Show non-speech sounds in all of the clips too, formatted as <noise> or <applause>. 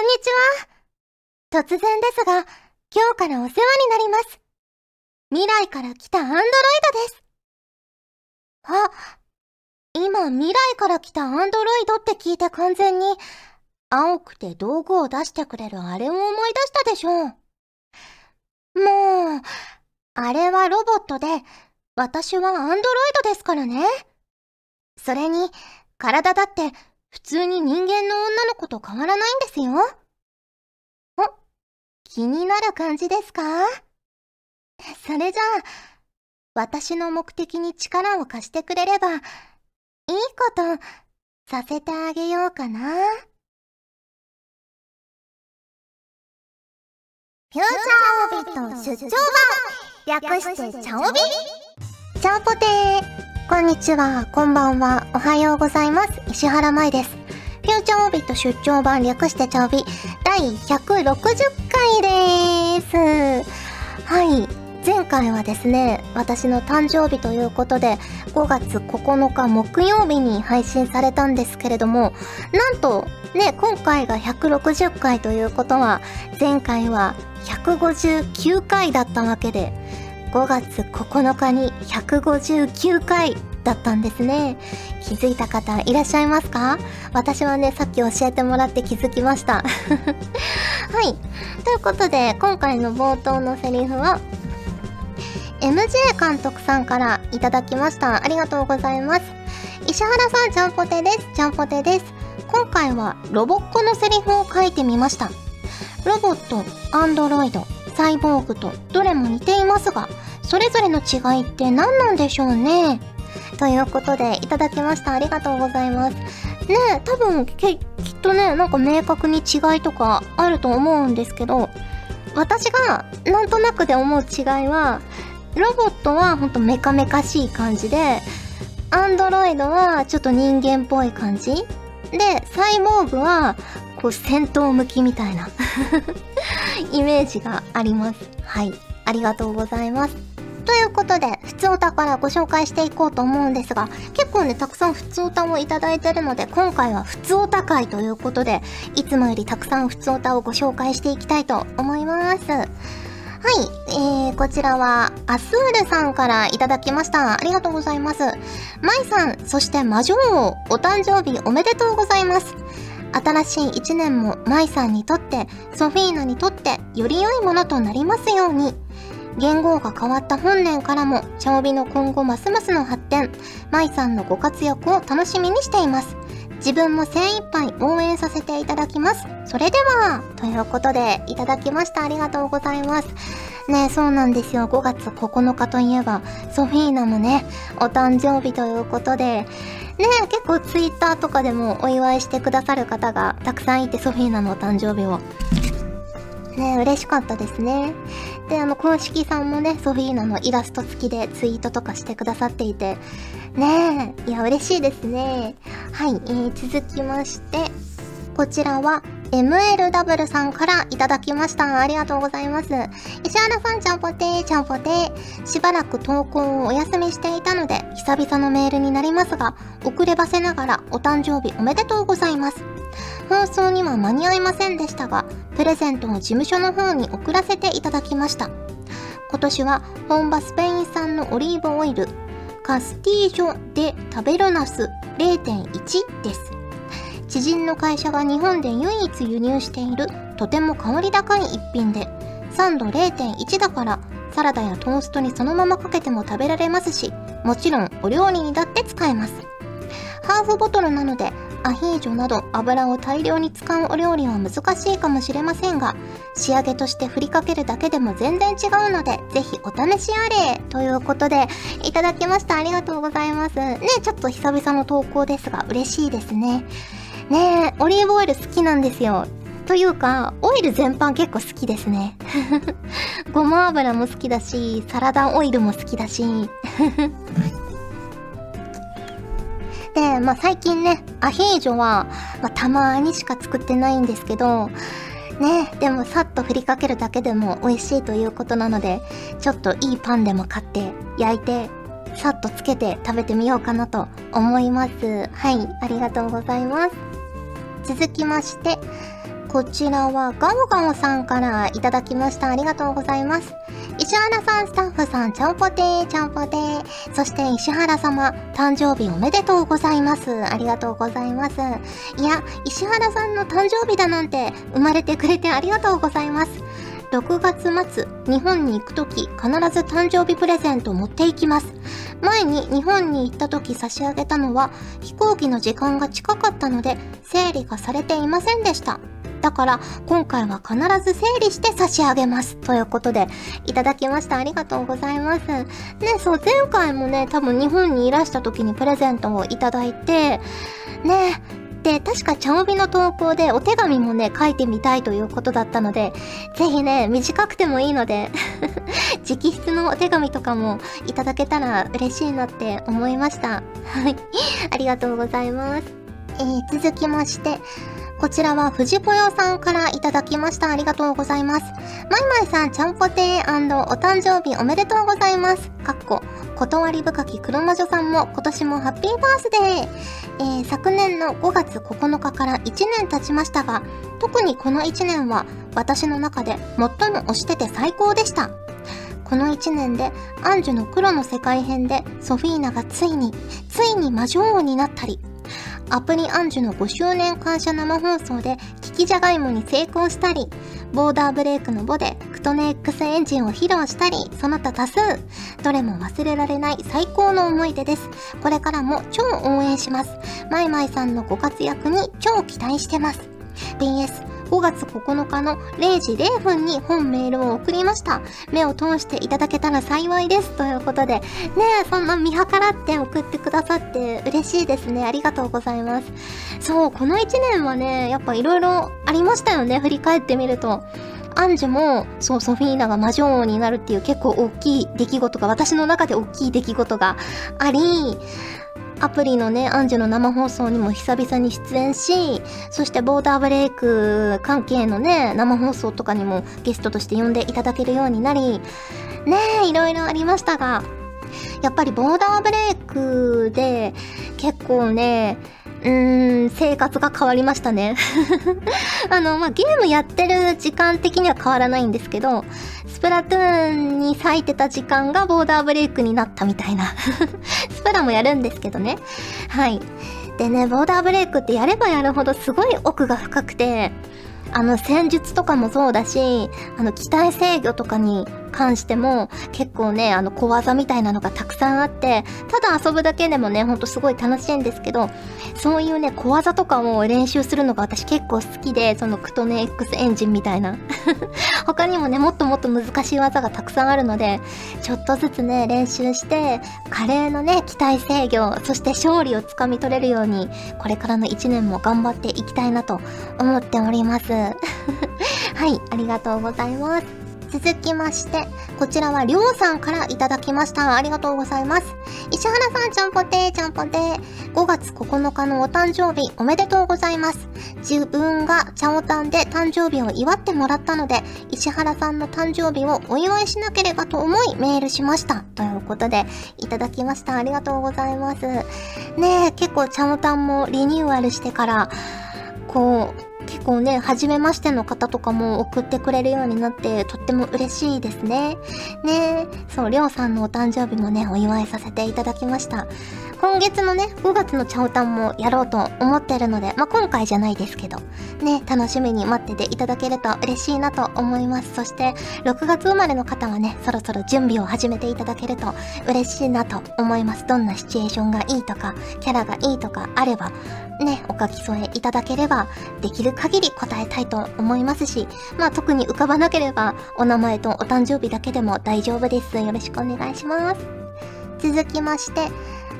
んにちは。突然ですが、今日からお世話になります。未来から来たアンドロイドです。あ、今未来から来たアンドロイドって聞いて完全に、青くて道具を出してくれるあれを思い出したでしょう。もう、あれはロボットで、私はアンドロイドですからね。それに、体だって普通に人間の女の子と変わらないんですよ。お、気になる感じですか？それじゃあ、私の目的に力を貸してくれれば、いいことさせてあげようかな。フューチャーオビット出張版略してチャオビチャオポテーこんにちは、こんばんは、おはようございます。石原舞です。フューチャーオービット出張版略してチャオビ第160回です。はい。前回はですね、私の誕生日ということで、5月9日木曜日に配信されたんですけれども、なんと、ね、今回が160回ということは、前回は159回だったわけで、5月9日に159回だったんですね。気づいた方いらっしゃいますか？私はね、さっき教えてもらって気づきました。<laughs> はい。ということで、今回の冒頭のセリフは、MJ 監督さんからいただきました。ありがとうございます。石原さん、ちゃんぽてです。ちゃんぽてです。今回はロボッコのセリフを書いてみました。ロボット、アンドロイド、サイボーグとどれも似ていますが、それぞれの違いって何なんでしょうね？ということで、いただきました。ありがとうございます。ねえ、多分、きっとね、なんか明確に違いとかあると思うんですけど、私がなんとなくで思う違いは、ロボットはほんとメカメカしい感じで、アンドロイドはちょっと人間っぽい感じで、サイボーグはこう戦闘向きみたいな <laughs> イメージがあります。はい。ありがとうございます。ということで、普通歌からご紹介していこうと思うんですが、結構ね、たくさん普通歌をいただいてるので、今回は普通歌会ということで、いつもよりたくさん普通歌をご紹介していきたいと思います。はい、えー、こちらは、アスールさんからいただきました。ありがとうございます。マイさん、そして魔女王、お誕生日おめでとうございます。新しい一年も舞さんにとって、ソフィーナにとって、より良いものとなりますように。言語が変わった本年からも、調美の今後ますますの発展、舞さんのご活躍を楽しみにしています。自分も精一杯応援させていただきます。それでは、ということで、いただきました。ありがとうございます。ねそうなんですよ。5月9日といえば、ソフィーナもね、お誕生日ということで、ね結構ツイッターとかでもお祝いしてくださる方がたくさんいて、ソフィーナのお誕生日を。ね嬉しかったですね。で、あの、公式さんもね、ソフィーナのイラスト付きでツイートとかしてくださっていて、ねえ、いや、嬉しいですね。はい、えー、続きまして、こちらは、MLW さんからいただきました。ありがとうございます。石原さん、ちゃんぽてー、ちゃんぽてー。しばらく投稿をお休みしていたので、久々のメールになりますが、遅ればせながらお誕生日おめでとうございます。放送には間に合いませんでしたが、プレゼントを事務所の方に送らせていただきました。今年は本場スペイン産のオリーブオイル、カスティージョ・デ・タベロナス0.1です。知人の会社が日本で唯一輸入しているとても香り高い一品で、酸度0.1だからサラダやトーストにそのままかけても食べられますし、もちろんお料理にだって使えます。ハーフボトルなのでアヒージョなど油を大量に使うお料理は難しいかもしれませんが、仕上げとして振りかけるだけでも全然違うので、ぜひお試しあれということで、いただきました。ありがとうございます。ね、ちょっと久々の投稿ですが、嬉しいですね。ねオリーブオイル好きなんですよ。というか、オイル全般結構好きですね。<laughs> ごま油も好きだし、サラダオイルも好きだし。<laughs> で、まあ最近ね、アヒージョは、まあ、たまにしか作ってないんですけど、ね、でもさっと振りかけるだけでも美味しいということなので、ちょっといいパンでも買って焼いて、さっとつけて食べてみようかなと思います。はい、ありがとうございます。続きまして、こちらはガオガオさんからいただきました。ありがとうございます。石原さん、スタッフさん、ちゃんぽてー、ちゃんぽてー。そして石原様、誕生日おめでとうございます。ありがとうございます。いや、石原さんの誕生日だなんて、生まれてくれてありがとうございます。6月末、日本に行くとき、必ず誕生日プレゼント持っていきます。前に日本に行ったとき差し上げたのは、飛行機の時間が近かったので、整理がされていませんでした。だから、今回は必ず整理して差し上げます。ということで、いただきました。ありがとうございます。ね、そう、前回もね、多分日本にいらした時にプレゼントをいただいて、ね、で、確かちゃおびの投稿でお手紙もね、書いてみたいということだったので、ぜひね、短くてもいいので <laughs> 直筆のお手紙とかもいただけたら嬉しいなって思いました。はい。ありがとうございます。えー、続きまして、こちらは藤ぽよさんからいただきました。ありがとうございます。まいまいさん、ちゃんぽてーお誕生日おめでとうございます。かっこ、断り深き黒魔女さんも今年もハッピーバースデー。えー、昨年の5月9日から1年経ちましたが、特にこの1年は私の中で最も推してて最高でした。この1年でアンジュの黒の世界編でソフィーナがついに、ついに魔女王になったり、アプリアンジュの5周年感謝生放送で聞きじゃがいもに成功したり、ボーダーブレイクのボでクトネ X エンジンを披露したり、その他多数。どれも忘れられない最高の思い出です。これからも超応援します。マイマイさんのご活躍に超期待してます。BS、5月9日の0時0分に本メールを送りました。目を通していただけたら幸いです。ということで、ねえ、そんな見計らって送ってくださって嬉しいですね。ありがとうございます。そう、この1年はね、やっぱ色々ありましたよね。振り返ってみると。アンジュも、そう、ソフィーナが魔女王になるっていう結構大きい出来事が、私の中で大きい出来事があり、アプリのね、アンジュの生放送にも久々に出演し、そしてボーダーブレイク関係のね、生放送とかにもゲストとして呼んでいただけるようになり、ねえ、いろいろありましたが、やっぱりボーダーブレイクで結構ね、うーん、生活が変わりましたね。<laughs> あの、まあ、ゲームやってる時間的には変わらないんですけど、スプラトゥーンに割いてた時間がボーダーブレイクになったみたいな。<laughs> スプラもやるんですけどね。はい。でね、ボーダーブレイクってやればやるほどすごい奥が深くて、あの戦術とかもそうだし、あの機体制御とかに関しても結構ね、あの小技みたいなのがたくさんあって、ただ遊ぶだけでもね、ほんとすごい楽しいんですけど、そういうね、小技とかを練習するのが私結構好きで、そのクトネ X エンジンみたいな。<laughs> 他にもね、もっともっと難しい技がたくさんあるので、ちょっとずつね、練習して、華麗のね、機体制御、そして勝利をつかみ取れるように、これからの1年も頑張っていきたいなと思っております。<laughs> はい、ありがとうございます。続きまして、こちらはりょうさんからいただきました。ありがとうございます。石原さん、ちゃんぽてー、ちゃんぽてー。5月9日のお誕生日、おめでとうございます。自分がチャオタンで誕生日を祝ってもらったので、石原さんの誕生日をお祝いしなければと思いメールしました。ということで、いただきました。ありがとうございます。ねえ、結構チャオタンもリニューアルしてから、こう、結構ね、初めましての方とかも送ってくれるようになって、とっても嬉しいですね。ねそう、りょうさんのお誕生日もね、お祝いさせていただきました。今月のね、5月のチャオタンもやろうと思ってるので、まあ、今回じゃないですけど、ね、楽しみに待ってていただけると嬉しいなと思います。そして、6月生まれの方はね、そろそろ準備を始めていただけると嬉しいなと思います。どんなシチュエーションがいいとか、キャラがいいとかあれば、ね、お書き添えいただければ、できる限り答えたいと思いますし、まあ特に浮かばなければ、お名前とお誕生日だけでも大丈夫です。よろしくお願いします。続きまして、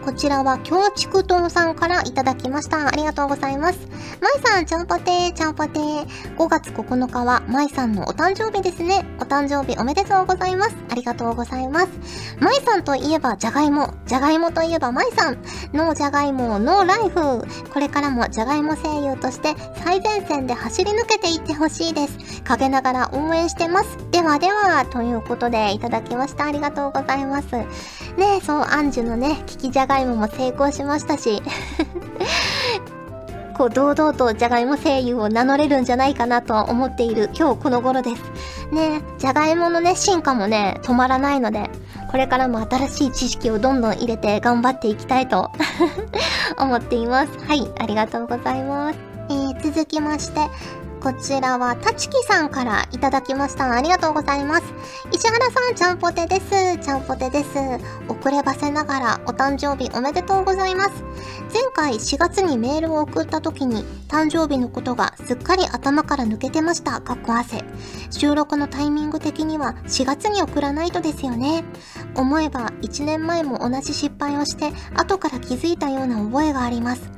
こちらは、京畜堂さんからいただきました。ありがとうございます。まいさん、ちゃんぽてー、ちゃんぽてー。5月9日は、まいさんのお誕生日ですね。お誕生日おめでとうございます。ありがとうございます。まいさんといえば、じゃがいも。じゃがいもといえば、まいさん。ノーじゃがいも、ノーライフ。これからもじゃがいも声優として最前線で走り抜けていってほしいです。陰ながら応援してます。ではでは、ということでいただきました。ありがとうございます。ねえ、そう、アンジュのね、聞きじゃがいもも成功しましたし <laughs> こう堂々とじゃがいも声優を名乗れるんじゃないかなと思っている今日この頃です。ねじゃがいものね、進化もね、止まらないので、これからも新しい知識をどんどん入れて頑張っていきたいと <laughs> 思っています。はい、ありがとうございます。えー、続きまして、こちらは、たちきさんからいただきました。ありがとうございます。石原さん、ちゃんぽてです。ちゃんぽてです。遅ればせながら、お誕生日おめでとうございます。前回4月にメールを送った時に、誕生日のことがすっかり頭から抜けてました。かっこ汗。収録のタイミング的には4月に送らないとですよね。思えば1年前も同じ失敗をして、後から気づいたような覚えがあります。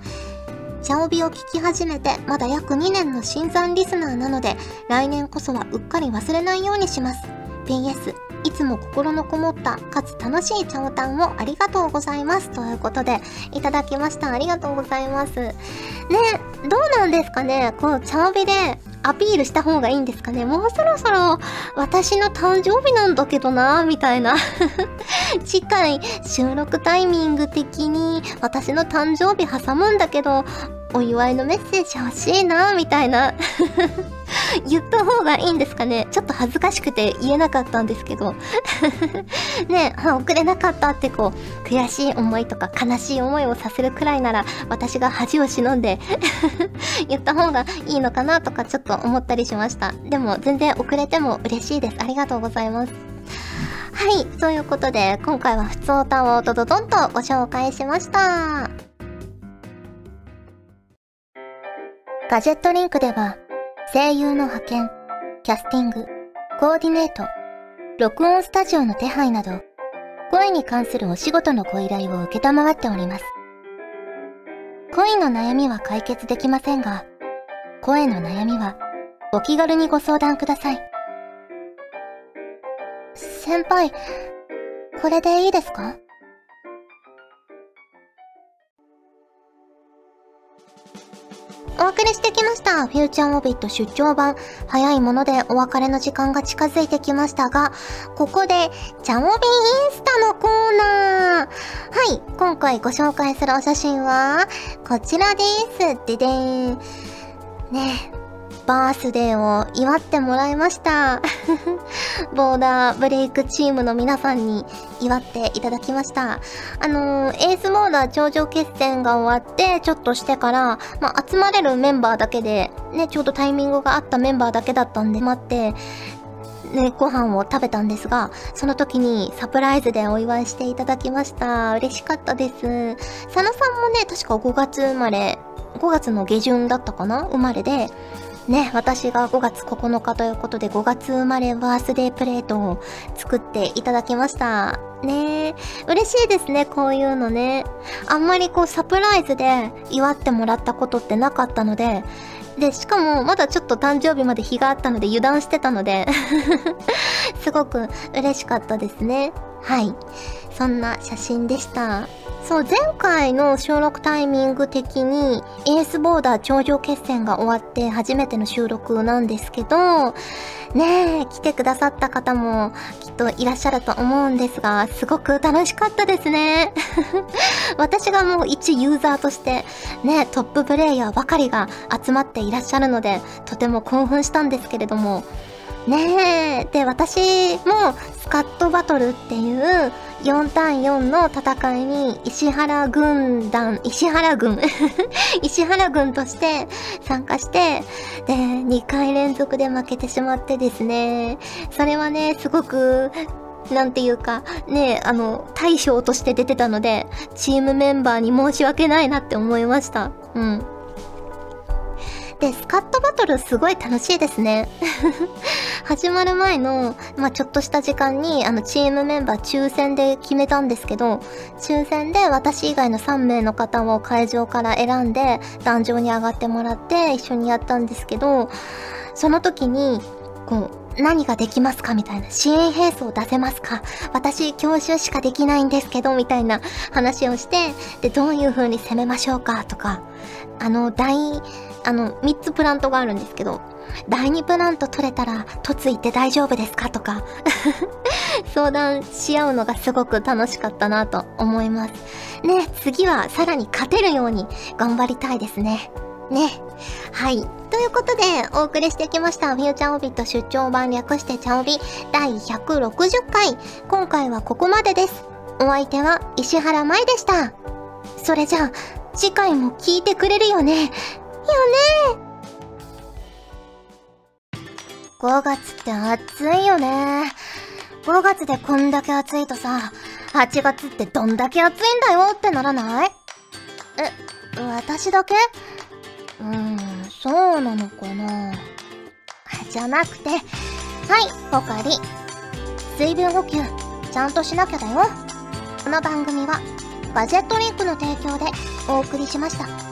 チャオビを聞き始めてまだ約2年の新参リスナーなので、来年こそはうっかり忘れないようにします。PS、いつも心のこもったかつ楽しいチャオタンをありがとうございます。ということで、いただきました。ありがとうございます。ね、どうなんですかねこう、チャオビでアピールした方がいいんですかねもうそろそろ私の誕生日なんだけどなみたいな次回収録タイミング的に私の誕生日挟むんだけどお祝いのメッセージ欲しいなみたいな <laughs> 言った方がいいんですかねちょっと恥ずかしくて言えなかったんですけど <laughs> ねえ、遅れなかったってこう、悔しい思いとか悲しい思いをさせるくらいなら、私が恥を忍んで <laughs> 言った方がいいのかなとかちょっと思ったりしました。でも全然遅れても嬉しいです。ありがとうございます。はい、ということで、今回は普通歌をドドドンとご紹介しました。ガジェットリンクでは、声優の派遣、キャスティング、コーディネート、録音スタジオの手配など、声に関するお仕事のご依頼を受けたまわっております。恋の悩みは解決できませんが、声の悩みはお気軽にご相談ください。先輩、これでいいですか？お送りしてきました。フューチャーオビット出張版。早いものでお別れの時間が近づいてきましたが、ここで、チャモビインスタのコーナー。はい、今回ご紹介するお写真は、こちらです。ででーん。ねえバースデーを祝ってもらいました。<laughs> ボーダーブレイクチームの皆さんに祝っていただきました。あのー、エースボーダー頂上決戦が終わって、ちょっとしてから、まあ、集まれるメンバーだけで、ね、ちょうどタイミングがあったメンバーだけだったんで、待って、ね、ご飯を食べたんですが、その時にサプライズでお祝いしていただきました。嬉しかったです。佐野さんもね、確か5月生まれ、5月の下旬だったかな生まれで、ね、私が5月9日ということで5月生まれバースデープレートを作っていただきました。ね嬉しいですね、こういうのね。あんまりこうサプライズで祝ってもらったことってなかったので、で、しかもまだちょっと誕生日まで日があったので油断してたので <laughs> すごく嬉しかったですね。はい。そんな写真でした。そう、前回の収録タイミング的に、エースボーダー頂上決戦が終わって初めての収録なんですけど、ねえ、来てくださった方もきっといらっしゃると思うんですが、すごく楽しかったですね。<laughs> 私がもう一ユーザーとして、ね、トッププレイヤーばかりが集まっていらっしゃるので、とても興奮したんですけれども、ねえ。で、私もスカットバトルっていう4対4の戦いに石原軍団、石原軍 <laughs> 石原軍として参加して、で、2回連続で負けてしまってですね、それはね、すごくなんていうか、ねあの、大将として出てたので、チームメンバーに申し訳ないなって思いました。うん。で、スカットバトルすごい楽しいですね。<laughs> 始まる前の、まあ、ちょっとした時間に、あの、チームメンバー抽選で決めたんですけど、抽選で私以外の3名の方を会場から選んで、壇上に上がってもらって一緒にやったんですけど、その時に、こう、何ができますかみたいな。支援兵装出せますか私、教習しかできないんですけど、みたいな話をして、で、どういう風に攻めましょうかとか、あの、大、あの、3つプラントがあるんですけど、第2プラント取れたら、突いて大丈夫ですか？とか <laughs> 相談し合うのがすごく楽しかったなと思います。ね、次はさらに勝てるように頑張りたいですね。ね。はい。ということで、お送りしてきました、フューチャーオビット出張版略してチャオビ第160回。今回はここまでです。お相手は石原舞でした。それじゃあ、次回も聞いてくれる。よねよね5月って暑いよね。5月でこんだけ暑いとさ、8月ってどんだけ暑いんだよってならない？え、私だけ？うーん、そうなのかなじゃなくて、はい、ポカリ。水分補給、ちゃんとしなきゃだよ。この番組は、ガジェットリンクの提供でお送りしました。